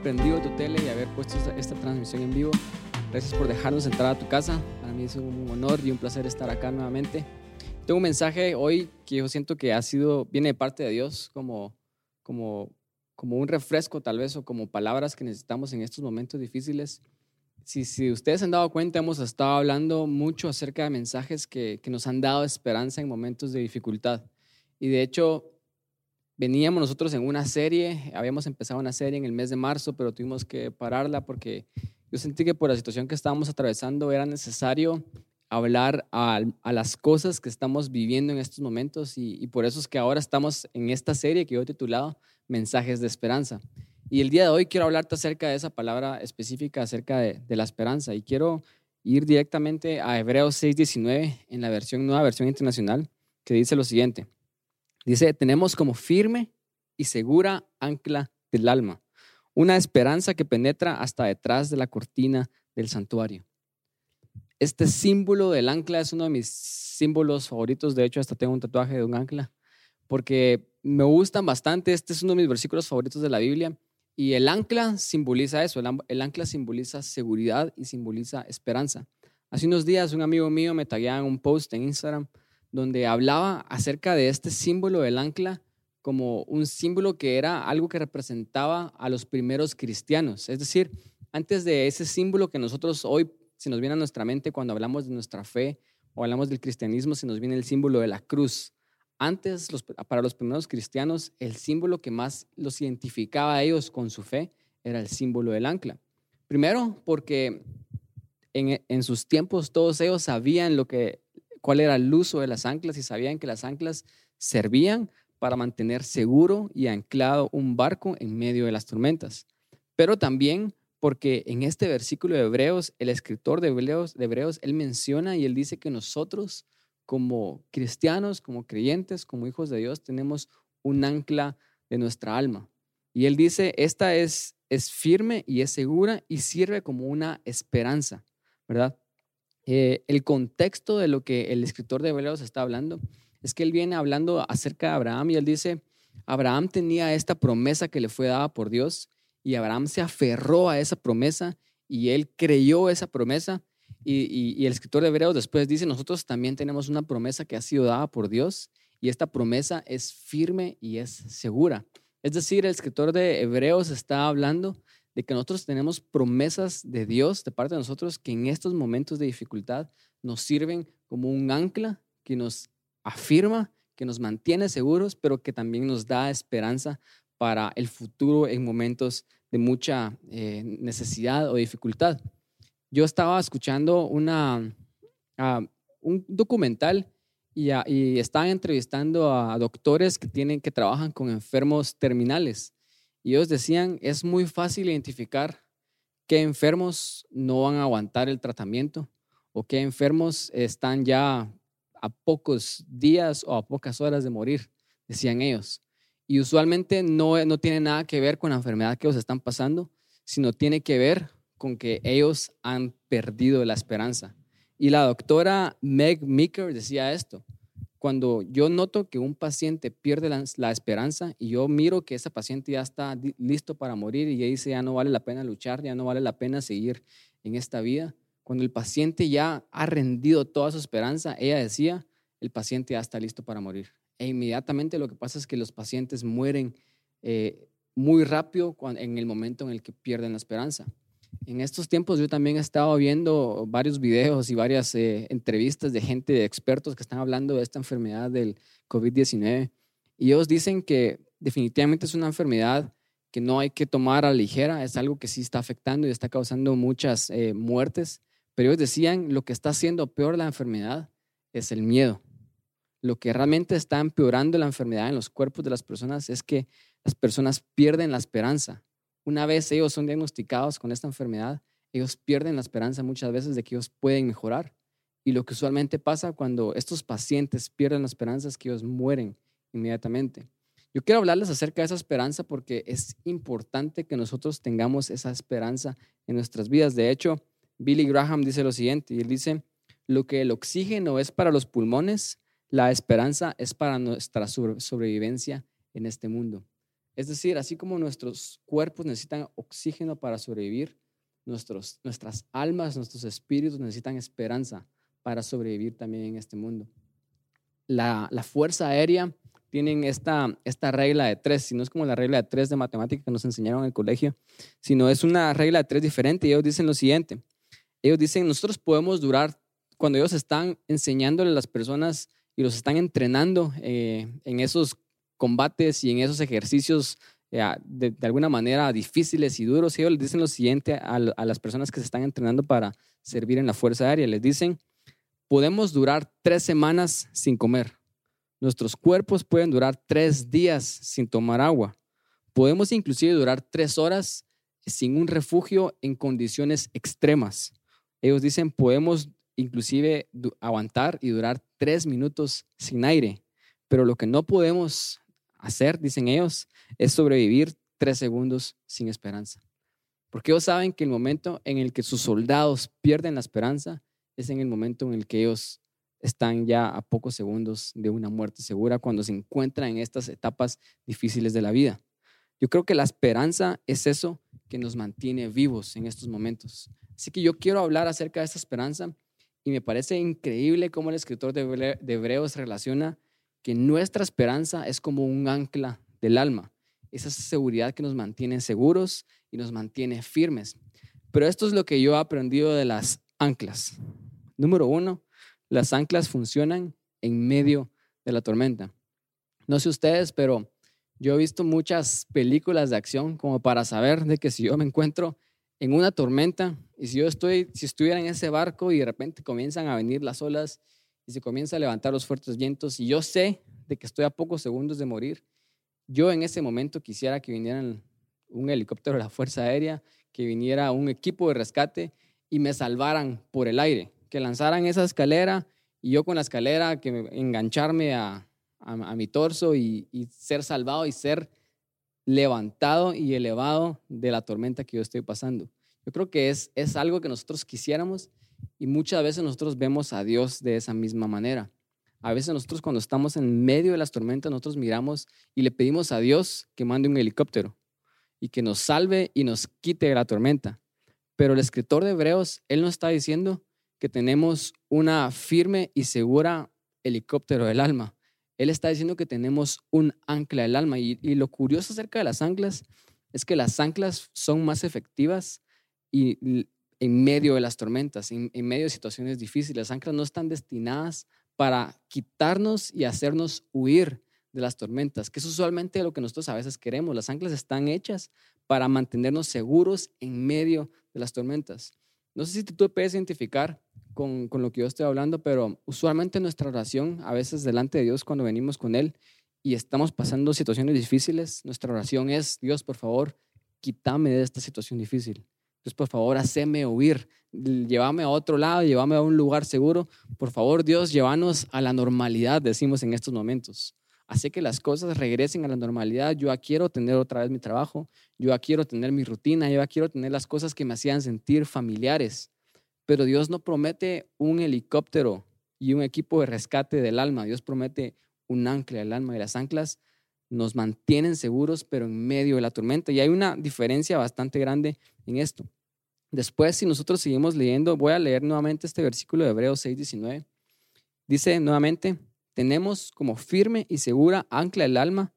prendido tu tele y haber puesto esta, esta, transmisión en vivo. Gracias por dejarnos entrar a tu casa. Para mí es un honor y un placer estar acá nuevamente. Tengo un mensaje hoy que yo siento que ha sido, viene de parte de Dios como, como, como un refresco tal vez o como palabras que necesitamos en estos momentos difíciles. Si, si ustedes han dado cuenta, hemos estado hablando mucho acerca de mensajes que, que nos han dado esperanza en momentos de dificultad. Y de hecho, veníamos nosotros en una serie, habíamos empezado una serie en el mes de marzo, pero tuvimos que pararla porque yo sentí que por la situación que estábamos atravesando era necesario hablar a, las cosas que estamos viviendo en estos momentos y, por eso es que ahora estamos en esta serie que yo he titulado Mensajes de Esperanza. Y el día de hoy quiero hablarte acerca de esa palabra específica, acerca de, de la esperanza. Y quiero ir directamente a Hebreos 6:19 en la versión nueva, versión internacional, que dice lo siguiente. Dice, tenemos como firme y segura ancla del alma, una esperanza que penetra hasta detrás de la cortina del santuario. Este símbolo del ancla es uno de mis símbolos favoritos, de hecho hasta tengo un tatuaje de un ancla, porque me gustan bastante, este es uno de mis versículos favoritos de la Biblia, y el ancla simboliza eso, el ancla simboliza seguridad y simboliza esperanza. Hace unos días un amigo mío me tagueaba en un post en Instagram donde hablaba acerca de este símbolo del ancla como un símbolo que era algo que representaba a los primeros cristianos. Es decir, antes de ese símbolo que nosotros hoy se nos viene a nuestra mente cuando hablamos de nuestra fe o hablamos del cristianismo, se nos viene el símbolo de la cruz. Antes, para los primeros cristianos, el símbolo que más los identificaba a ellos con su fe era el símbolo del ancla. Primero, porque en, en sus tiempos todos ellos sabían lo que cuál era el uso de las anclas y sabían que las anclas servían para mantener seguro y anclado un barco en medio de las tormentas. Pero también porque en este versículo de Hebreos, el escritor de Hebreos, él menciona y él dice que nosotros como cristianos, como creyentes, como hijos de Dios, tenemos un ancla de nuestra alma. Y él dice, esta es, es firme y es segura y sirve como una esperanza, ¿verdad? Eh, el contexto de lo que el escritor de Hebreos está hablando es que él viene hablando acerca de Abraham y él dice, Abraham tenía esta promesa que le fue dada por Dios y Abraham se aferró a esa promesa y él creyó esa promesa y, el escritor de Hebreos después dice, nosotros también tenemos una promesa que ha sido dada por Dios y esta promesa es firme y es segura. Es decir, el escritor de Hebreos está hablando de que nosotros tenemos promesas de Dios de parte de nosotros que en estos momentos de dificultad nos sirven como un ancla que nos afirma, que nos mantiene seguros, pero que también nos da esperanza para el futuro en momentos de mucha eh, necesidad o dificultad. Yo estaba escuchando una, ah, un documental y, y, estaban entrevistando a doctores que, tienen, que trabajan con enfermos terminales. Y ellos decían, es muy fácil identificar qué enfermos no van a aguantar el tratamiento o qué enfermos están ya a pocos días o a pocas horas de morir, decían ellos. Y usualmente no, no tiene nada que ver con la enfermedad que ellos están pasando, sino tiene que ver con que ellos han perdido la esperanza. Y la doctora Meg Meeker decía esto, cuando yo noto que un paciente pierde la, esperanza y yo miro que ese paciente ya está listo para morir y ya dice ya no vale la pena luchar, ya no vale la pena seguir en esta vida, cuando el paciente ya ha rendido toda su esperanza, ella decía, el paciente ya está listo para morir. E inmediatamente lo que pasa es que los pacientes mueren eh, muy rápido en el momento en el que pierden la esperanza. En estos tiempos yo también he estado viendo varios videos y varias eh, entrevistas de gente, de expertos que están hablando de esta enfermedad del COVID-19 y ellos dicen que definitivamente es una enfermedad que no hay que tomar a ligera, es algo que sí está afectando y está causando muchas eh, muertes, pero ellos decían lo que está haciendo peor la enfermedad es el miedo. Lo que realmente está empeorando la enfermedad en los cuerpos de las personas es que las personas pierden la esperanza una vez ellos son diagnosticados con esta enfermedad, ellos pierden la esperanza muchas veces de que ellos pueden mejorar. Y lo que usualmente pasa cuando estos pacientes pierden la esperanza es que ellos mueren inmediatamente. Yo quiero hablarles acerca de esa esperanza porque es importante que nosotros tengamos esa esperanza en nuestras vidas. De hecho, Billy Graham dice lo siguiente, y dice, lo que el oxígeno es para los pulmones, la esperanza es para nuestra sobrevivencia en este mundo. Es decir, así como nuestros cuerpos necesitan oxígeno para sobrevivir, nuestros, nuestras almas, nuestros espíritus necesitan esperanza para sobrevivir también en este mundo. La, la Fuerza Aérea tienen esta, esta regla de tres, si no es como la regla de tres de matemática que nos enseñaron en el colegio, sino es una regla de tres diferente. Y ellos dicen lo siguiente, ellos dicen, nosotros podemos durar, cuando ellos están enseñándole a las personas y los están entrenando eh, en esos combates y en esos ejercicios eh, de, alguna manera difíciles y duros, ellos les dicen lo siguiente a, a las personas que se están entrenando para servir en la Fuerza Aérea, les dicen, podemos durar tres semanas sin comer Nuestros cuerpos pueden durar tres días sin tomar agua. Podemos inclusive durar tres horas sin un refugio en condiciones extremas. Ellos dicen, podemos inclusive aguantar y durar tres minutos sin aire. Pero lo que no podemos hacer, dicen ellos, es sobrevivir tres segundos sin esperanza. Porque ellos saben que el momento en el que sus soldados pierden la esperanza es en el momento en el que ellos están ya a pocos segundos de una muerte segura cuando se encuentran en estas etapas difíciles de la vida. Yo creo que la esperanza es eso que nos mantiene vivos en estos momentos. Así que yo quiero hablar acerca de esta esperanza y me parece increíble cómo el escritor de Hebreos relaciona que nuestra esperanza es como un ancla del alma, esa seguridad que nos mantiene seguros y nos mantiene firmes. Pero esto es lo que yo he aprendido de las anclas. Número uno, las anclas funcionan en medio de la tormenta. No sé ustedes, pero yo he visto muchas películas de acción como para saber de que si yo me encuentro en una tormenta y si yo estoy, si estuviera en ese barco y de repente comienzan a venir las olas y se comienza a levantar los fuertes vientos y yo sé de que estoy a pocos segundos de morir, yo en ese momento quisiera que vinieran un helicóptero de la Fuerza Aérea, que viniera un equipo de rescate y me salvaran por el aire que lanzaran esa escalera y yo con la escalera que engancharme a, mi torso y, ser salvado y ser levantado y elevado de la tormenta que yo estoy pasando. Yo creo que es, es algo que nosotros quisiéramos y muchas veces nosotros vemos a Dios de esa misma manera. A veces nosotros cuando estamos en medio de las tormentas, nosotros miramos y le pedimos a Dios que mande un helicóptero y que nos salve y nos quite la tormenta. Pero el escritor de Hebreos, él nos está diciendo que tenemos una firme y segura helicóptero del alma. Él está diciendo que tenemos un ancla del alma. Y, lo curioso acerca de las anclas es que las anclas son más efectivas y, en medio de las tormentas, en, medio de situaciones difíciles. Las anclas no están destinadas para quitarnos y hacernos huir de las tormentas, que es usualmente lo que nosotros a veces queremos. Las anclas están hechas para mantenernos seguros en medio de las tormentas. No sé si tú puedes identificar con, lo que yo estoy hablando, pero usualmente nuestra oración, a veces delante de Dios cuando venimos con Él y estamos pasando situaciones difíciles, nuestra oración es, Dios, por favor, quítame de esta situación difícil. Dios, por favor, haceme huir, llévame a otro lado, llévame a un lugar seguro. Por favor, Dios, llévanos a la normalidad, decimos en estos momentos. Hace que las cosas regresen a la normalidad. Yo quiero tener otra vez mi trabajo, yo quiero tener mi rutina, yo quiero tener las cosas que me hacían sentir familiares. Pero Dios no promete un helicóptero y un equipo de rescate del alma. Dios promete un ancla del alma y las anclas nos mantienen seguros, pero en medio de la tormenta. Y hay una diferencia bastante grande en esto. Después, si nosotros seguimos leyendo, voy a leer nuevamente este versículo de Hebreos 6:19. Dice nuevamente, tenemos como firme y segura ancla del alma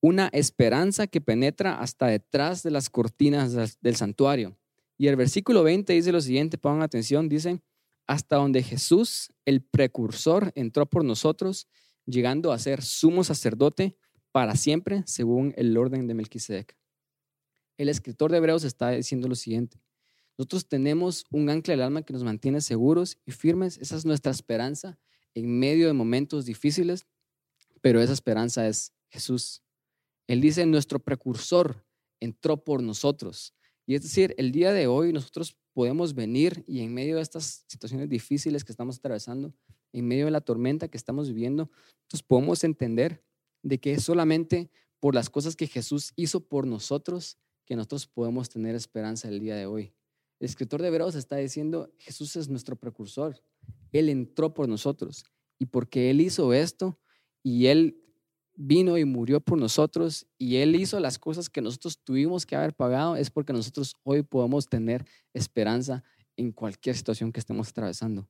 una esperanza que penetra hasta detrás de las cortinas del santuario y el versículo 20 dice lo siguiente, pongan atención, dice, hasta donde Jesús, el precursor, entró por nosotros, llegando a ser sumo sacerdote para siempre, según el orden de Melquisedec. El escritor de Hebreos está diciendo lo siguiente, nosotros tenemos un ancla del alma que nos mantiene seguros y firmes, esa es nuestra esperanza en medio de momentos difíciles, pero esa esperanza es Jesús. Él dice, nuestro precursor entró por nosotros. Y es decir, el día de hoy nosotros podemos venir y en medio de estas situaciones difíciles que estamos atravesando, en medio de la tormenta que estamos viviendo, nosotros podemos entender de que es solamente por las cosas que Jesús hizo por nosotros que nosotros podemos tener esperanza el día de hoy. El escritor de Hebreos está diciendo, Jesús es nuestro precursor. Él entró por nosotros. Y porque Él hizo esto y Él vino y murió por nosotros y Él hizo las cosas que nosotros tuvimos que haber pagado, es porque nosotros hoy podemos tener esperanza en cualquier situación que estemos atravesando.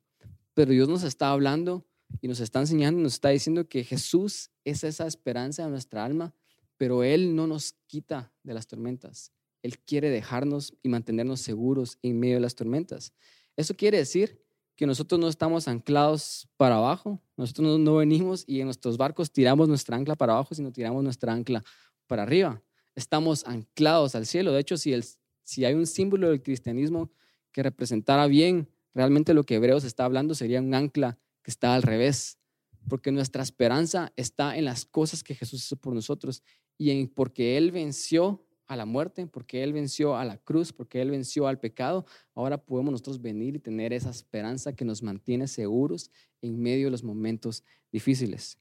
Pero Dios nos está hablando y nos está enseñando, nos está diciendo que Jesús es esa esperanza de nuestra alma, pero Él no nos quita de las tormentas. Él quiere dejarnos y mantenernos seguros en medio de las tormentas. Eso quiere decir que nosotros no estamos anclados para abajo, nosotros no, venimos y en nuestros barcos tiramos nuestra ancla para abajo, sino tiramos nuestra ancla para arriba. Estamos anclados al cielo. De hecho, si, el, si hay un símbolo del cristianismo que representara bien realmente lo que Hebreos está hablando, sería un ancla que está al revés, porque nuestra esperanza está en las cosas que Jesús hizo por nosotros y en porque Él venció a la muerte, porque Él venció a la cruz, porque Él venció al pecado, ahora podemos nosotros venir y tener esa esperanza que nos mantiene seguros en medio de los momentos difíciles.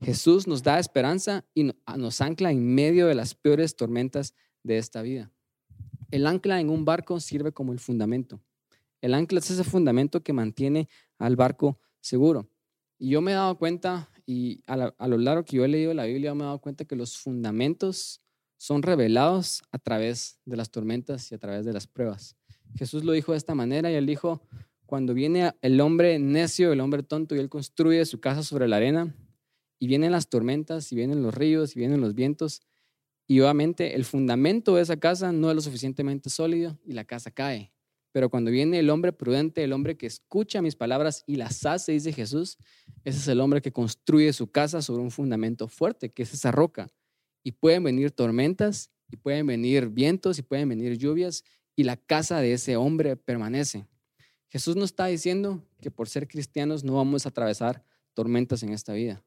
Jesús nos da esperanza y nos ancla en medio de las peores tormentas de esta vida. El ancla en un barco sirve como el fundamento. El ancla es ese fundamento que mantiene al barco seguro. Y yo me he dado cuenta, y a, lo largo que yo he leído la Biblia, me he dado cuenta que los fundamentos son revelados a través de las tormentas y a través de las pruebas. Jesús lo dijo de esta manera y él dijo, cuando viene el hombre necio, el hombre tonto y él construye su casa sobre la arena y vienen las tormentas y vienen los ríos y vienen los vientos y obviamente el fundamento de esa casa no es lo suficientemente sólido y la casa cae. Pero cuando viene el hombre prudente, el hombre que escucha mis palabras y las hace, dice Jesús, ese es el hombre que construye su casa sobre un fundamento fuerte, que es esa roca y pueden venir tormentas, y pueden venir vientos, y pueden venir lluvias, y la casa de ese hombre permanece. Jesús no está diciendo que por ser cristianos no vamos a atravesar tormentas en esta vida.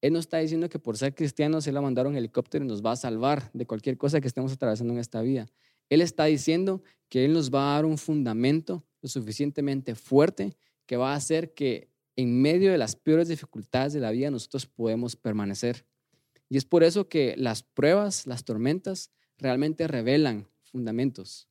Él no está diciendo que por ser cristianos Él va a mandar un helicóptero y nos va a salvar de cualquier cosa que estemos atravesando en esta vida. Él está diciendo que Él nos va a dar un fundamento lo suficientemente fuerte que va a hacer que en medio de las peores dificultades de la vida nosotros podemos permanecer. Y es por eso que las pruebas, las tormentas, realmente revelan fundamentos.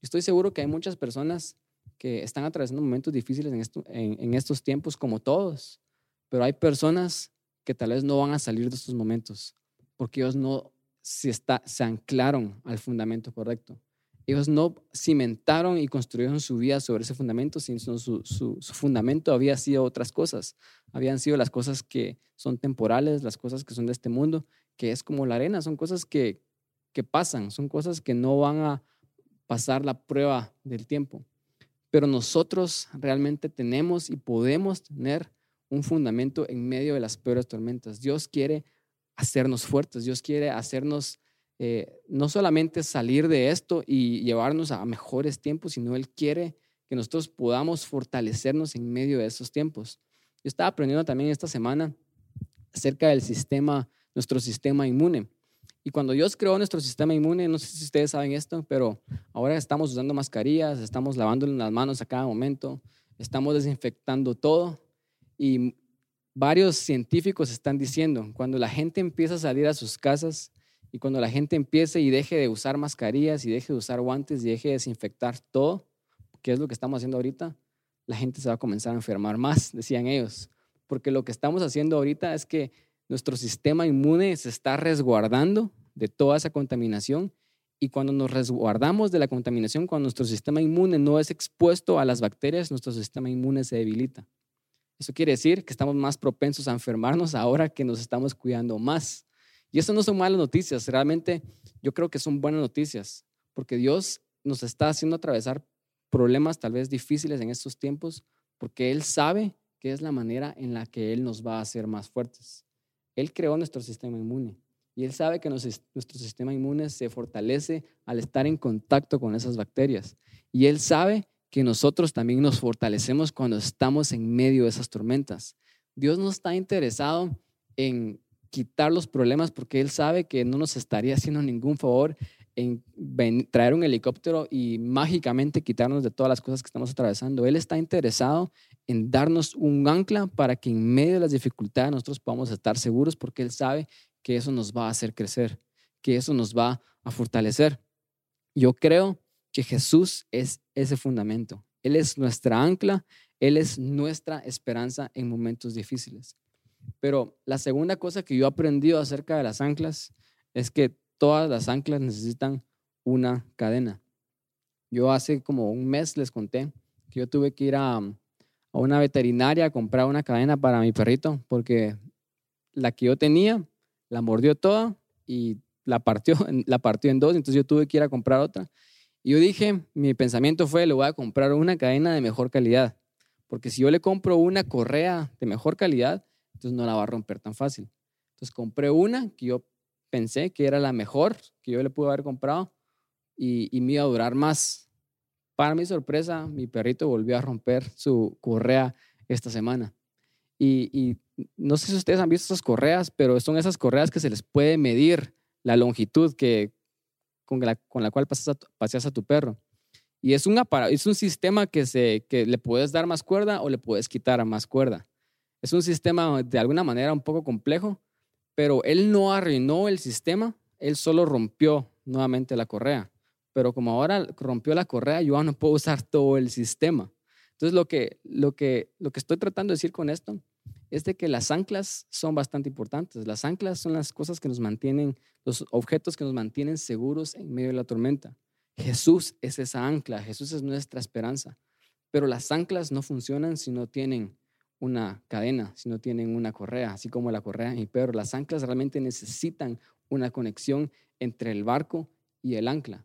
Estoy seguro que hay muchas personas que están atravesando momentos difíciles en, estos tiempos, como todos, pero hay personas que tal vez no van a salir de estos momentos porque ellos no se, se anclaron al fundamento correcto. Ellos no cimentaron y construyeron su vida sobre ese fundamento, sino su, su, fundamento había sido otras cosas. Habían sido las cosas que son temporales, las cosas que son de este mundo, que es como la arena, son cosas que, que pasan, son cosas que no van a pasar la prueba del tiempo. Pero nosotros realmente tenemos y podemos tener un fundamento en medio de las peores tormentas. Dios quiere hacernos fuertes, Dios quiere hacernos eh, no solamente salir de esto y llevarnos a mejores tiempos, sino Él quiere que nosotros podamos fortalecernos en medio de esos tiempos. Yo estaba aprendiendo también esta semana acerca del sistema, nuestro sistema inmune. Y cuando Dios creó nuestro sistema inmune, no sé si ustedes saben esto, pero ahora estamos usando mascarillas, estamos lavando las manos a cada momento, estamos desinfectando todo. Y varios científicos están diciendo, cuando la gente empieza a salir a sus casas, y cuando la gente empiece y deje de usar mascarillas y deje de usar guantes y deje de desinfectar todo, que es lo que estamos haciendo ahorita, la gente se va a comenzar a enfermar más, decían ellos. Porque lo que estamos haciendo ahorita es que nuestro sistema inmune se está resguardando de toda esa contaminación y cuando nos resguardamos de la contaminación, cuando nuestro sistema inmune no es expuesto a las bacterias, nuestro sistema inmune se debilita. Eso quiere decir que estamos más propensos a enfermarnos ahora que nos estamos cuidando más. Y eso no son malas noticias, realmente yo creo que son buenas noticias, porque Dios nos está haciendo atravesar problemas tal vez difíciles en estos tiempos, porque Él sabe que es la manera en la que Él nos va a hacer más fuertes. Él creó nuestro sistema inmune y Él sabe que nuestro sistema inmune se fortalece al estar en contacto con esas bacterias. Y Él sabe que nosotros también nos fortalecemos cuando estamos en medio de esas tormentas. Dios no está interesado en quitar los problemas porque Él sabe que no nos estaría haciendo ningún favor en traer un helicóptero y mágicamente quitarnos de todas las cosas que estamos atravesando. Él está interesado en darnos un ancla para que en medio de las dificultades nosotros podamos estar seguros porque Él sabe que eso nos va a hacer crecer, que eso nos va a fortalecer. Yo creo que Jesús es ese fundamento. Él es nuestra ancla, Él es nuestra esperanza en momentos difíciles. Pero la segunda cosa que yo he aprendido acerca de las anclas es que todas las anclas necesitan una cadena. Yo hace como un mes les conté que yo tuve que ir a, a una veterinaria a comprar una cadena para mi perrito porque la que yo tenía la mordió toda y la partió, la partió en dos, entonces yo tuve que ir a comprar otra. Yo dije, mi pensamiento fue, le voy a comprar una cadena de mejor calidad, porque si yo le compro una correa de mejor calidad, entonces no la va a romper tan fácil. Entonces compré una que yo pensé que era la mejor que yo le pude haber comprado y, y me iba a durar más. Para mi sorpresa, mi perrito volvió a romper su correa esta semana. Y, y, no sé si ustedes han visto esas correas, pero son esas correas que se les puede medir la longitud que, con, la, con la cual pasas paseas a tu perro. Y es un, es un sistema que, se, que le puedes dar más cuerda o le puedes quitar a más cuerda. Es un sistema de alguna manera un poco complejo, pero él no arruinó el sistema, él solo rompió nuevamente la correa. Pero como ahora rompió la correa, yo no puedo usar todo el sistema. Entonces, lo que, lo que, lo que estoy tratando de decir con esto es de que las anclas son bastante importantes. Las anclas son las cosas que nos mantienen, los objetos que nos mantienen seguros en medio de la tormenta. Jesús es esa ancla, Jesús es nuestra esperanza. Pero las anclas no funcionan si no tienen una cadena, si no tienen una correa, así como la correa mi perro. Las anclas realmente necesitan una conexión entre el barco y el ancla.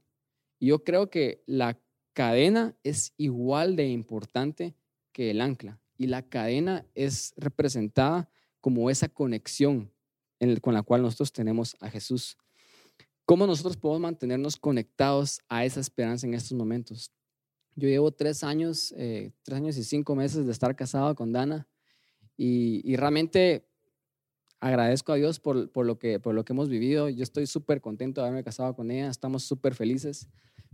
Y yo creo que la cadena es igual de importante que el ancla. Y la cadena es representada como esa conexión con la cual nosotros tenemos a Jesús. ¿Cómo nosotros podemos mantenernos conectados a esa esperanza en estos momentos? Yo llevo tres años, eh, tres años y cinco meses de estar casado con Dana y, realmente agradezco a Dios por, por, lo que, por lo que hemos vivido. Yo estoy súper contento de haberme casado con ella, estamos súper felices,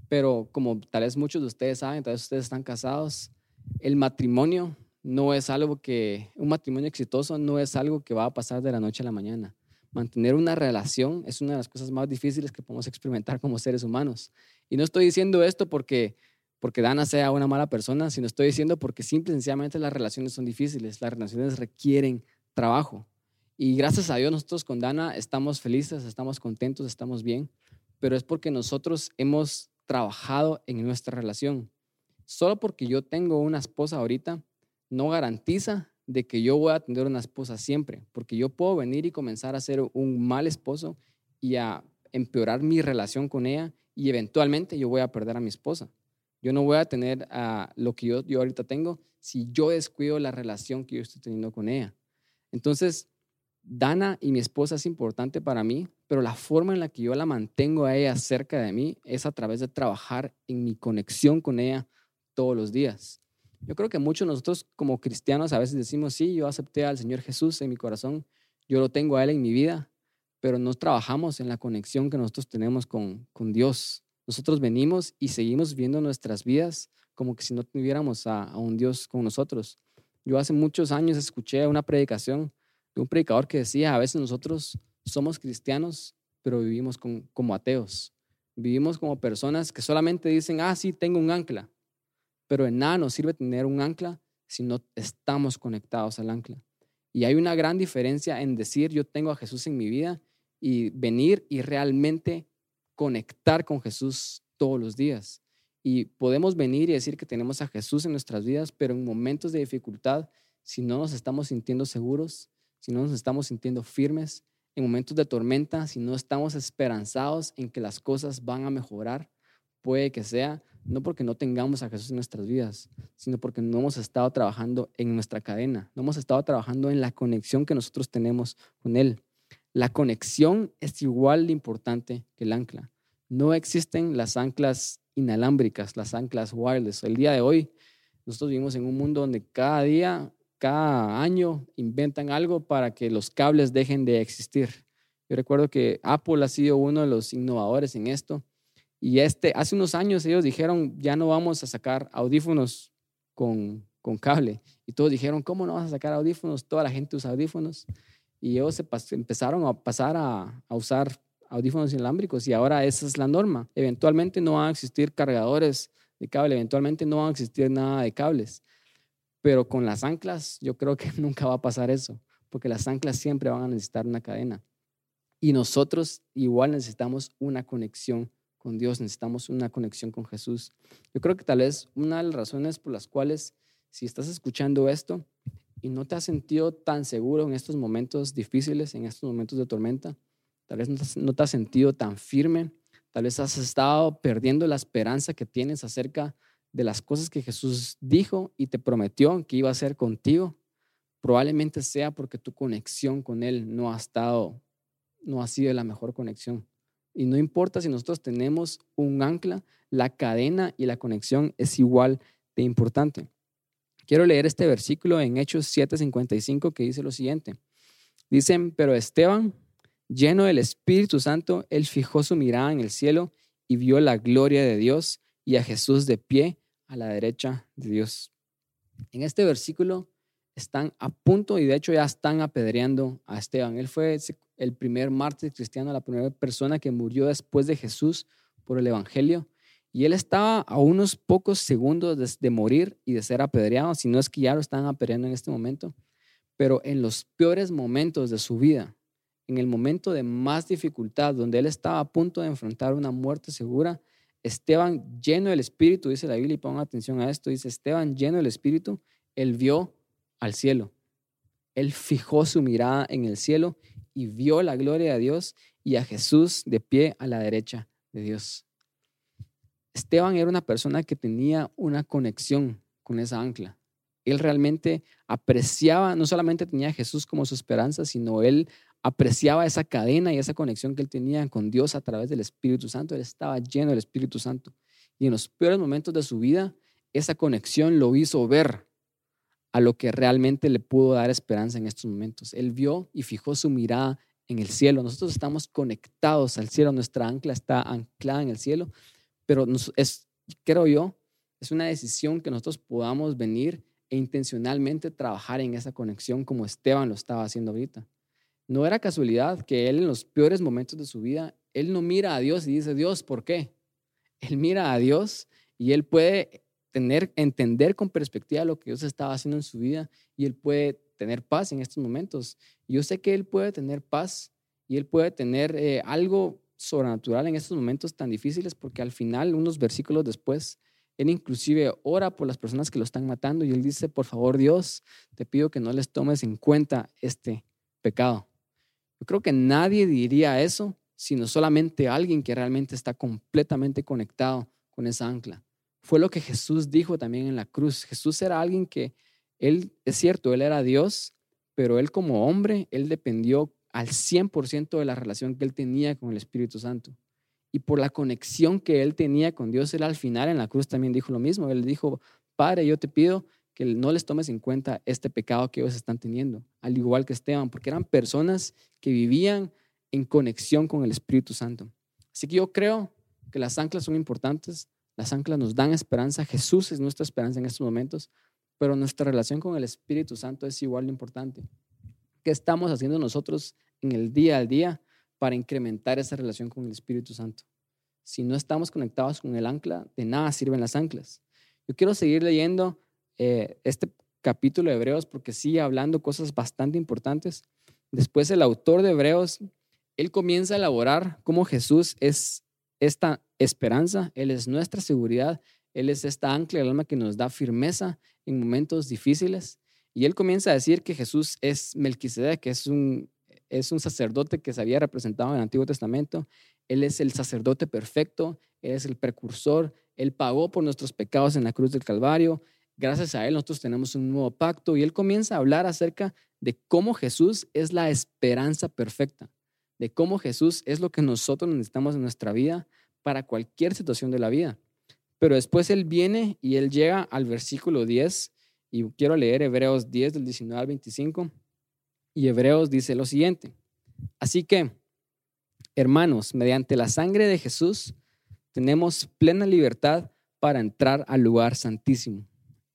pero como tal vez muchos de ustedes saben, tal vez ustedes están casados, el matrimonio no es algo que, un matrimonio exitoso no es algo que va a pasar de la noche a la mañana. Mantener una relación es una de las cosas más difíciles que podemos experimentar como seres humanos. Y no estoy diciendo esto porque porque Dana sea una mala persona, sino estoy diciendo porque simple y sencillamente las relaciones son difíciles, las relaciones requieren trabajo. Y gracias a Dios nosotros con Dana estamos felices, estamos contentos, estamos bien, pero es porque nosotros hemos trabajado en nuestra relación. Solo porque yo tengo una esposa ahorita no garantiza de que yo voy a tener una esposa siempre, porque yo puedo venir y comenzar a ser un mal esposo y a empeorar mi relación con ella y eventualmente yo voy a perder a mi esposa. Yo no voy a tener uh, lo que yo, yo ahorita tengo si yo descuido la relación que yo estoy teniendo con ella. Entonces, Dana y mi esposa es importante para mí, pero la forma en la que yo la mantengo a ella cerca de mí es a través de trabajar en mi conexión con ella todos los días. Yo creo que muchos de nosotros como cristianos a veces decimos, sí, yo acepté al Señor Jesús en mi corazón, yo lo tengo a Él en mi vida, pero no trabajamos en la conexión que nosotros tenemos con, con Dios. Nosotros venimos y seguimos viendo nuestras vidas como que si no tuviéramos a, un Dios con nosotros. Yo hace muchos años escuché una predicación de un predicador que decía, a veces nosotros somos cristianos, pero vivimos como ateos. Vivimos como personas que solamente dicen, ah, sí, tengo un ancla. Pero en nada nos sirve tener un ancla si no estamos conectados al ancla. Y hay una gran diferencia en decir, yo tengo a Jesús en mi vida y venir y realmente conectar con Jesús todos los días. Y podemos venir y decir que tenemos a Jesús en nuestras vidas, pero en momentos de dificultad, si no nos estamos sintiendo seguros, si no nos estamos sintiendo firmes, en momentos de tormenta, si no estamos esperanzados en que las cosas van a mejorar, puede que sea no porque no tengamos a Jesús en nuestras vidas, sino porque no hemos estado trabajando en nuestra cadena, no hemos estado trabajando en la conexión que nosotros tenemos con Él. La conexión es igual de importante que el ancla. No existen las anclas inalámbricas, las anclas wireless. El día de hoy, nosotros vivimos en un mundo donde cada día, cada año, inventan algo para que los cables dejen de existir. Yo recuerdo que Apple ha sido uno de los innovadores en esto. Y este, hace unos años ellos dijeron, ya no vamos a sacar audífonos con, con cable. Y todos dijeron, ¿cómo no vas a sacar audífonos? Toda la gente usa audífonos y ellos empezaron a pasar a, usar audífonos inalámbricos y ahora esa es la norma. Eventualmente no van a existir cargadores de cable, eventualmente no van a existir nada de cables. Pero con las anclas yo creo que nunca va a pasar eso, porque las anclas siempre van a necesitar una cadena. Y nosotros igual necesitamos una conexión con Dios, necesitamos una conexión con Jesús. Yo creo que tal vez una de las razones por las cuales si estás escuchando esto y no te has sentido tan seguro en estos momentos difíciles, en estos momentos de tormenta, tal vez no te has sentido tan firme, tal vez has estado perdiendo la esperanza que tienes acerca de las cosas que Jesús dijo y te prometió que iba a hacer contigo, probablemente sea porque tu conexión con Él no ha estado, no ha sido la mejor conexión. Y no importa si nosotros tenemos un ancla, la cadena y la conexión es igual de importante. Quiero leer este versículo en Hechos 7:55 que dice lo siguiente. Dicen, pero Esteban, lleno del Espíritu Santo, él fijó su mirada en el cielo y vio la gloria de Dios y a Jesús de pie a la derecha de Dios. En este versículo están a punto y de hecho ya están apedreando a Esteban. Él fue el primer mártir cristiano, la primera persona que murió después de Jesús por el Evangelio. Y él estaba a unos pocos segundos de, morir y de ser apedreado, si no es que ya lo están apedreando en este momento. Pero en los peores momentos de su vida, en el momento de más dificultad, donde él estaba a punto de enfrentar una muerte segura, Esteban lleno del Espíritu, dice la Biblia, y pongan atención a esto, dice Esteban lleno del Espíritu, él vio al cielo. Él fijó su mirada en el cielo y vio la gloria de Dios y a Jesús de pie a la derecha de Dios. Esteban era una persona que tenía una conexión con esa ancla. Él realmente apreciaba, no solamente tenía a Jesús como su esperanza, sino él apreciaba esa cadena y esa conexión que él tenía con Dios a través del Espíritu Santo. Él estaba lleno del Espíritu Santo. Y en los peores momentos de su vida, esa conexión lo hizo ver a lo que realmente le pudo dar esperanza en estos momentos. Él vio y fijó su mirada en el cielo. Nosotros estamos conectados al cielo, nuestra ancla está anclada en el cielo pero es, creo yo, es una decisión que nosotros podamos venir e intencionalmente trabajar en esa conexión como Esteban lo estaba haciendo ahorita. No era casualidad que él en los peores momentos de su vida, él no mira a Dios y dice, Dios, ¿por qué? Él mira a Dios y él puede tener, entender con perspectiva lo que Dios estaba haciendo en su vida y él puede tener paz en estos momentos. Yo sé que él puede tener paz y él puede tener eh, algo sobrenatural en estos momentos tan difíciles porque al final, unos versículos después, él inclusive ora por las personas que lo están matando y él dice, por favor Dios, te pido que no les tomes en cuenta este pecado. Yo creo que nadie diría eso, sino solamente alguien que realmente está completamente conectado con esa ancla. Fue lo que Jesús dijo también en la cruz. Jesús era alguien que, él, es cierto, él era Dios, pero él como hombre, él dependió al 100% de la relación que él tenía con el Espíritu Santo. Y por la conexión que él tenía con Dios, él al final en la cruz también dijo lo mismo. Él dijo, Padre, yo te pido que no les tomes en cuenta este pecado que ellos están teniendo, al igual que Esteban, porque eran personas que vivían en conexión con el Espíritu Santo. Así que yo creo que las anclas son importantes, las anclas nos dan esperanza, Jesús es nuestra esperanza en estos momentos, pero nuestra relación con el Espíritu Santo es igual de importante. ¿Qué estamos haciendo nosotros en el día al día para incrementar esa relación con el Espíritu Santo? Si no estamos conectados con el ancla, de nada sirven las anclas. Yo quiero seguir leyendo eh, este capítulo de Hebreos porque sigue hablando cosas bastante importantes. Después el autor de Hebreos, él comienza a elaborar cómo Jesús es esta esperanza, Él es nuestra seguridad, Él es esta ancla del alma que nos da firmeza en momentos difíciles. Y él comienza a decir que Jesús es Melquisedec, que es un, es un sacerdote que se había representado en el Antiguo Testamento. Él es el sacerdote perfecto, él es el precursor, él pagó por nuestros pecados en la cruz del Calvario. Gracias a él nosotros tenemos un nuevo pacto y él comienza a hablar acerca de cómo Jesús es la esperanza perfecta, de cómo Jesús es lo que nosotros necesitamos en nuestra vida para cualquier situación de la vida. Pero después él viene y él llega al versículo 10 y quiero leer Hebreos 10 del 19 al 25. Y Hebreos dice lo siguiente. Así que, hermanos, mediante la sangre de Jesús, tenemos plena libertad para entrar al lugar santísimo.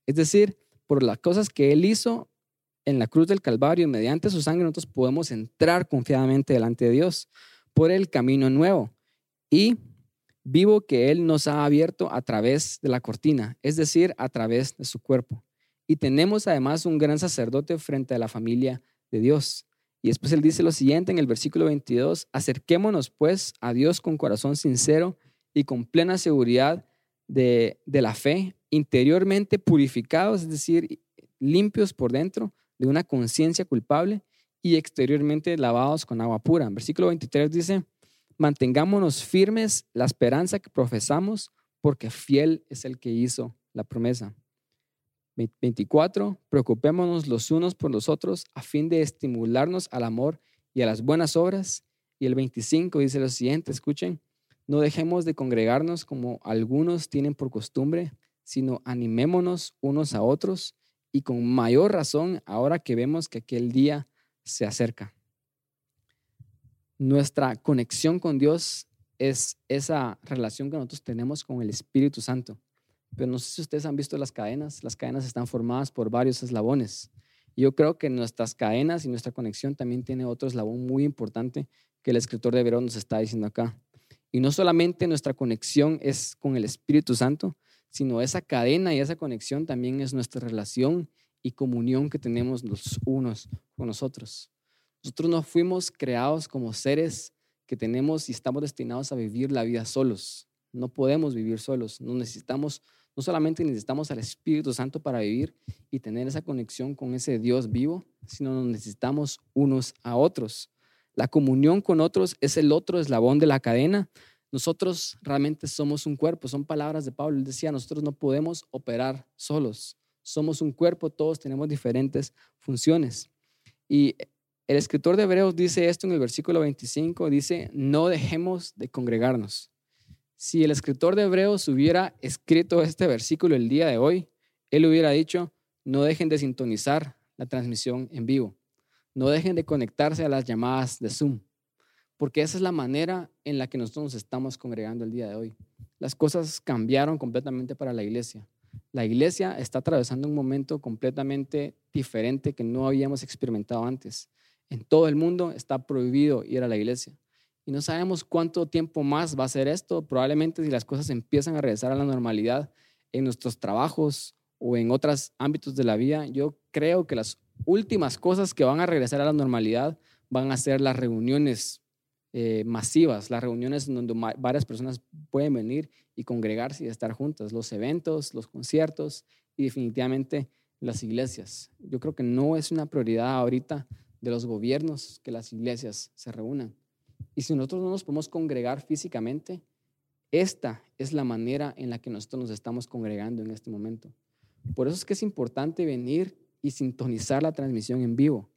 Es decir, por las cosas que Él hizo en la cruz del Calvario, mediante su sangre, nosotros podemos entrar confiadamente delante de Dios por el camino nuevo y vivo que Él nos ha abierto a través de la cortina, es decir, a través de su cuerpo. Y tenemos además un gran sacerdote frente a la familia de Dios. Y después él dice lo siguiente en el versículo 22, acerquémonos pues a Dios con corazón sincero y con plena seguridad de, de la fe, interiormente purificados, es decir, limpios por dentro de una conciencia culpable y exteriormente lavados con agua pura. Versículo 23 dice, mantengámonos firmes la esperanza que profesamos, porque fiel es el que hizo la promesa. 24, preocupémonos los unos por los otros a fin de estimularnos al amor y a las buenas obras. Y el 25 dice lo siguiente, escuchen, no dejemos de congregarnos como algunos tienen por costumbre, sino animémonos unos a otros y con mayor razón ahora que vemos que aquel día se acerca. Nuestra conexión con Dios es esa relación que nosotros tenemos con el Espíritu Santo. Pero no sé si ustedes han visto las cadenas. Las cadenas están formadas por varios eslabones. yo creo que nuestras cadenas y nuestra conexión también tiene otro eslabón muy importante que el escritor de Verón nos está diciendo acá. Y no solamente nuestra conexión es con el Espíritu Santo, sino esa cadena y esa conexión también es nuestra relación y comunión que tenemos los unos con nosotros. Nosotros no fuimos creados como seres que tenemos y estamos destinados a vivir la vida solos. No podemos vivir solos. No necesitamos, no solamente necesitamos al Espíritu Santo para vivir y tener esa conexión con ese Dios vivo, sino nos necesitamos unos a otros. La comunión con otros es el otro eslabón de la cadena nosotros realmente somos un cuerpo, son palabras de Pablo. Él decía, nosotros no podemos operar solos. Somos un cuerpo, todos tenemos diferentes funciones. Y el escritor de Hebreos dice esto en el versículo 25, dice, no dejemos de congregarnos. Si el escritor de Hebreos hubiera escrito este versículo el día de hoy, él hubiera dicho, no dejen de sintonizar la transmisión en vivo. No dejen de conectarse a las llamadas de Zoom porque esa es la manera en la que nosotros nos estamos congregando el día de hoy. Las cosas cambiaron completamente para la iglesia. La iglesia está atravesando un momento completamente diferente que no habíamos experimentado antes. En todo el mundo está prohibido ir a la iglesia. Y no sabemos cuánto tiempo más va a ser esto. Probablemente si las cosas empiezan a regresar a la normalidad en nuestros trabajos o en otros ámbitos de la vida, yo creo que las últimas cosas que van a regresar a la normalidad van a ser las reuniones eh, masivas, las reuniones donde varias personas pueden venir y congregarse y estar juntas, los eventos, los conciertos y definitivamente las iglesias. Yo creo que no es una prioridad ahorita de los gobiernos que las iglesias se reúnan. Y si nosotros no nos podemos congregar físicamente, esta es la manera en la que nosotros nos estamos congregando en este momento. Por eso es que es importante venir y sintonizar la transmisión en vivo.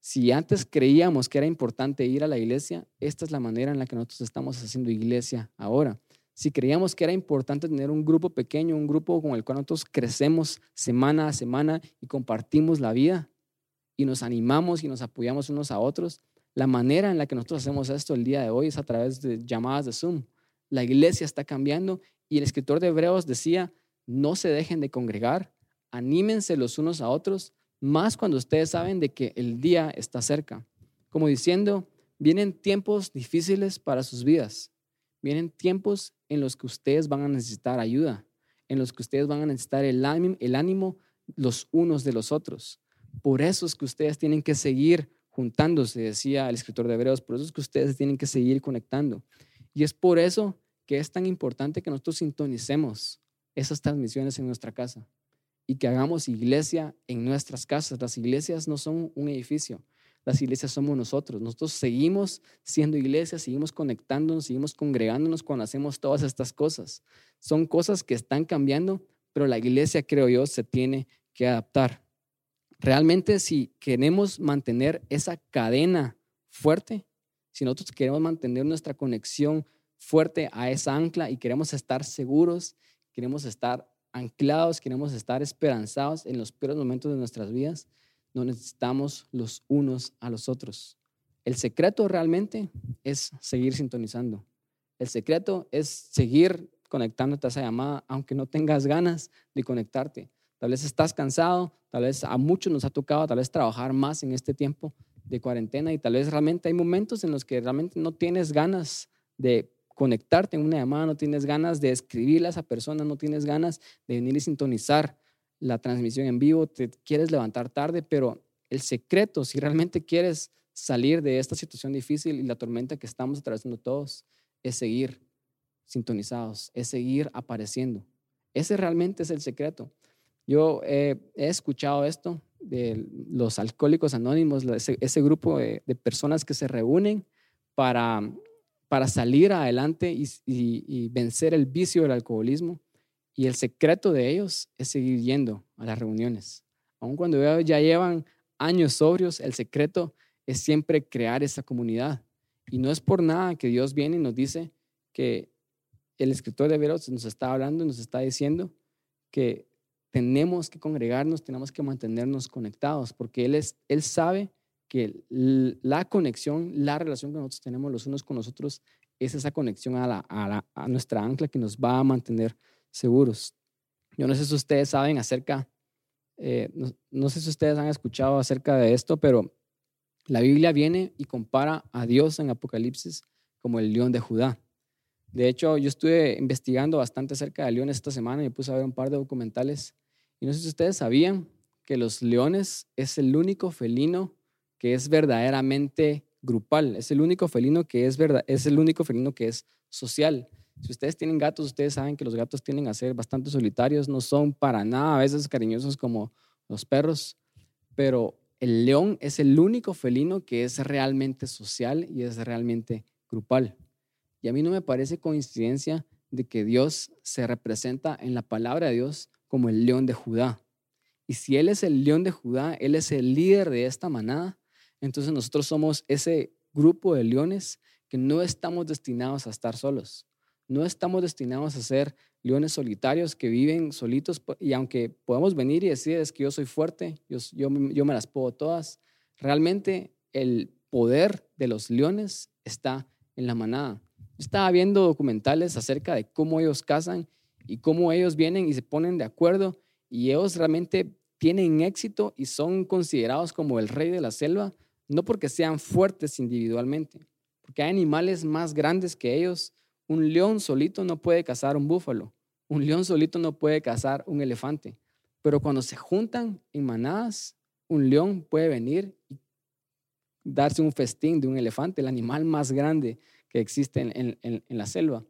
Si antes creíamos que era importante ir a la iglesia, esta es la manera en la que nosotros estamos haciendo iglesia ahora. Si creíamos que era importante tener un grupo pequeño, un grupo con el cual nosotros crecemos semana a semana y compartimos la vida y nos animamos y nos apoyamos unos a otros, la manera en la que nosotros hacemos esto el día de hoy es a través de llamadas de Zoom. La iglesia está cambiando y el escritor de Hebreos decía, no se dejen de congregar, anímense los unos a otros más cuando ustedes saben de que el día está cerca. Como diciendo, vienen tiempos difíciles para sus vidas. Vienen tiempos en los que ustedes van a necesitar ayuda, en los que ustedes van a necesitar el ánimo, los unos de los otros. Por eso es que ustedes tienen que seguir juntándose, decía el escritor de Hebreos, por eso es que ustedes tienen que seguir conectando. Y es por eso que es tan importante que nosotros sintonicemos esas transmisiones en nuestra casa y que hagamos iglesia en nuestras casas. Las iglesias no son un edificio, las iglesias somos nosotros. Nosotros seguimos siendo iglesia, seguimos conectándonos, seguimos congregándonos cuando hacemos todas estas cosas. Son cosas que están cambiando, pero la iglesia, creo yo, se tiene que adaptar. Realmente si queremos mantener esa cadena fuerte, si nosotros queremos mantener nuestra conexión fuerte a esa ancla y queremos estar seguros, queremos estar anclados, queremos estar esperanzados en los peores momentos de nuestras vidas, no necesitamos los unos a los otros. El secreto realmente es seguir sintonizando. El secreto es seguir conectándote a esa llamada, aunque no tengas ganas de conectarte. Tal vez estás cansado, tal vez a muchos nos ha tocado tal vez trabajar más en este tiempo de cuarentena y tal vez realmente hay momentos en los que realmente no tienes ganas de conectarte en una llamada, no tienes ganas de escribirle a esa persona, no tienes ganas de venir y sintonizar la transmisión en vivo, te quieres levantar tarde, pero el secreto, si realmente quieres salir de esta situación difícil y la tormenta que estamos atravesando todos, es seguir sintonizados, es seguir apareciendo. Ese realmente es el secreto. Yo he escuchado esto de los alcohólicos anónimos, ese, grupo de, personas que se reúnen para, para salir adelante y, vencer el vicio del alcoholismo. Y el secreto de ellos es seguir yendo a las reuniones. Aun cuando ya llevan años sobrios, el secreto es siempre crear esa comunidad. Y no es por nada que Dios viene y nos dice que el escritor de Hebreos nos está hablando, nos está diciendo que tenemos que congregarnos, tenemos que mantenernos conectados, porque Él, es, él sabe que la conexión, la relación que nosotros tenemos los unos con los otros, es esa conexión a, la, a, nuestra ancla que nos va a mantener seguros. Yo no sé si ustedes saben acerca, eh, no, sé si ustedes han escuchado acerca de esto, pero la Biblia viene y compara a Dios en Apocalipsis como el león de Judá. De hecho, yo estuve investigando bastante acerca de leones esta semana y me puse a ver un par de documentales. Y no sé si ustedes sabían que los leones es el único felino que es verdaderamente grupal, es el único felino que es verdad, es el único felino que es social. Si ustedes tienen gatos, ustedes saben que los gatos tienden a ser bastante solitarios, no son para nada a veces cariñosos como los perros, pero el león es el único felino que es realmente social y es realmente grupal. Y a mí no me parece coincidencia de que Dios se representa en la palabra de Dios como el león de Judá. Y si Él es el león de Judá, Él es el líder de esta manada, entonces nosotros somos ese grupo de leones que no estamos destinados a estar solos. No estamos destinados a ser leones solitarios que viven solitos y aunque podemos venir y decir es que yo soy fuerte, yo, yo, yo me las puedo todas, realmente el poder de los leones está en la manada. Estaba viendo documentales acerca de cómo ellos cazan y cómo ellos vienen y se ponen de acuerdo y ellos realmente tienen éxito y son considerados como el rey de la selva, no porque sean fuertes individualmente, porque hay animales más grandes que ellos. Un león solito no puede cazar un búfalo, un león solito no puede cazar un elefante, pero cuando se juntan en manadas, un león puede venir y darse un festín de un elefante, el animal más grande que existe en, la selva,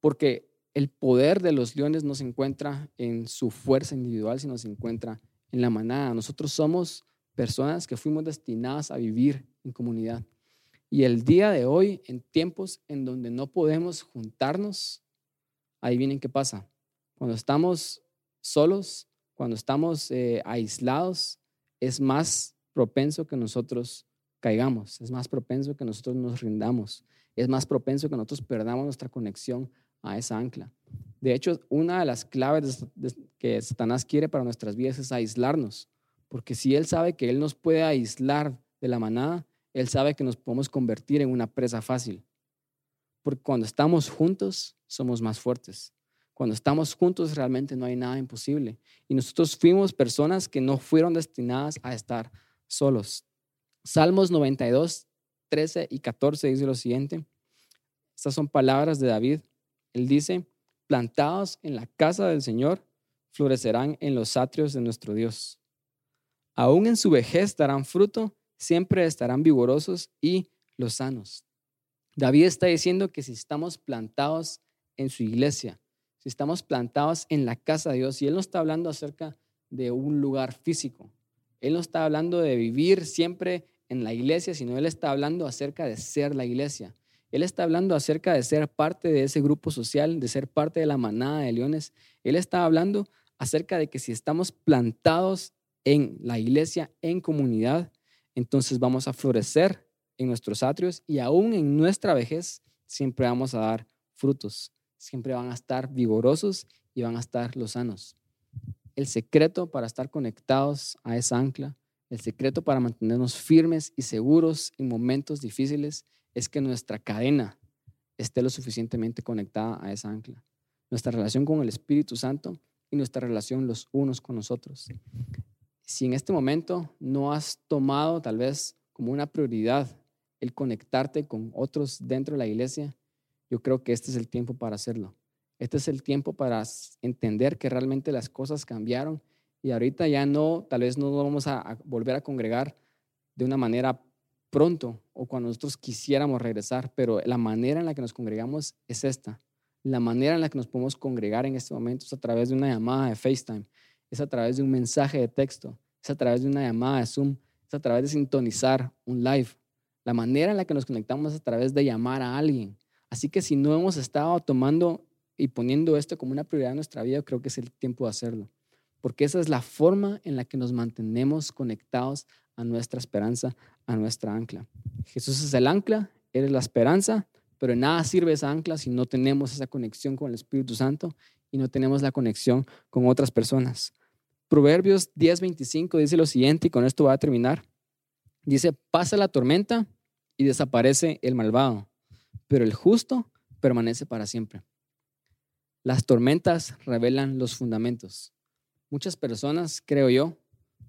porque el poder de los leones no se encuentra en su fuerza individual, sino se encuentra en la manada. Nosotros somos personas que fuimos destinadas a vivir en comunidad. Y el día de hoy, en tiempos en donde no podemos juntarnos, ahí vienen qué pasa. Cuando estamos solos, cuando estamos eh, aislados, es más propenso que nosotros caigamos, es más propenso que nosotros nos rindamos, es más propenso que nosotros perdamos nuestra conexión a esa ancla. De hecho, una de las claves que Satanás quiere para nuestras vidas es aislarnos, porque si él sabe que él nos puede aislar de la manada, él sabe que nos podemos convertir en una presa fácil. Porque cuando estamos juntos, somos más fuertes. Cuando estamos juntos, realmente no hay nada imposible. Y nosotros fuimos personas que no fueron destinadas a estar solos. Salmos 92, 13 y 14 dice lo siguiente. Estas son palabras de David. Él dice, plantados en la casa del Señor, florecerán en los atrios de nuestro Dios. Aún en su vejez darán fruto, siempre estarán vigorosos y los sanos. David está diciendo que si estamos plantados en su iglesia, si estamos plantados en la casa de Dios, y Él no está hablando acerca de un lugar físico, Él no está hablando de vivir siempre en la iglesia, sino Él está hablando acerca de ser la iglesia. Él está hablando acerca de ser parte de ese grupo social, de ser parte de la manada de leones. Él está hablando acerca de que si estamos plantados en la iglesia, en comunidad, entonces vamos a florecer en nuestros atrios y aún en nuestra vejez siempre vamos a dar frutos. Siempre van a estar vigorosos y van a estar los sanos. El secreto para estar conectados a esa ancla, el secreto para mantenernos firmes y seguros en momentos difíciles es que nuestra cadena esté lo suficientemente conectada a esa ancla. Nuestra relación con el Espíritu Santo y nuestra relación los unos con nosotros. Si en este momento no has tomado tal vez como una prioridad el conectarte con otros dentro de la iglesia, yo creo que este es el tiempo para hacerlo. Este es el tiempo para entender que realmente las cosas cambiaron Y ahorita ya no, tal vez no vamos a, volver a congregar de una manera pronto o cuando nosotros quisiéramos regresar, pero la manera en la que nos congregamos es esta. La manera en la que nos podemos congregar en este momento es a través de una llamada de FaceTime, es a través de un mensaje de texto, es a través de una llamada de Zoom, es a través de sintonizar un live. La manera en la que nos conectamos es a través de llamar a alguien. Así que si no hemos estado tomando y poniendo esto como una prioridad en nuestra vida, creo que es el tiempo de hacerlo. Porque esa es la forma en la que nos mantenemos conectados a nuestra esperanza, a nuestra ancla. Jesús es el ancla, eres la esperanza, pero nada sirve esa ancla si no tenemos esa conexión con el Espíritu Santo y no tenemos la conexión con otras personas. Proverbios 10:25 dice lo siguiente, y con esto voy a terminar. Dice, pasa la tormenta y desaparece el malvado, pero el justo permanece para siempre. Las tormentas revelan los fundamentos. Muchas personas, creo yo,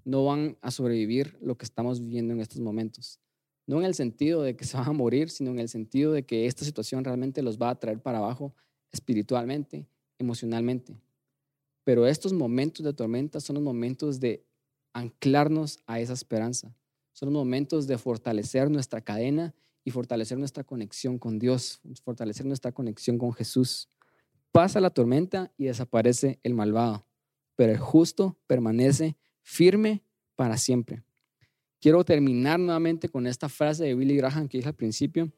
no van a sobrevivir lo que estamos viviendo en estos momentos. No en el sentido de que se van a morir, sino en el sentido de que esta situación realmente los va a traer para abajo espiritualmente, emocionalmente. Pero estos momentos de tormenta son los momentos de anclarnos a esa esperanza. Son los momentos de fortalecer nuestra cadena y fortalecer nuestra conexión con Dios, fortalecer nuestra conexión con Jesús. Pasa la tormenta y desaparece el malvado, pero el justo permanece firme para siempre. Quiero terminar nuevamente con esta frase de Billy Graham que dije al principio,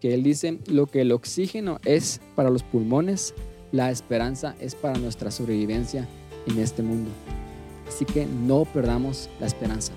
que él dice, lo que el oxígeno es para los pulmones, la esperanza es para nuestra sobrevivencia en este mundo. Así que no perdamos la esperanza.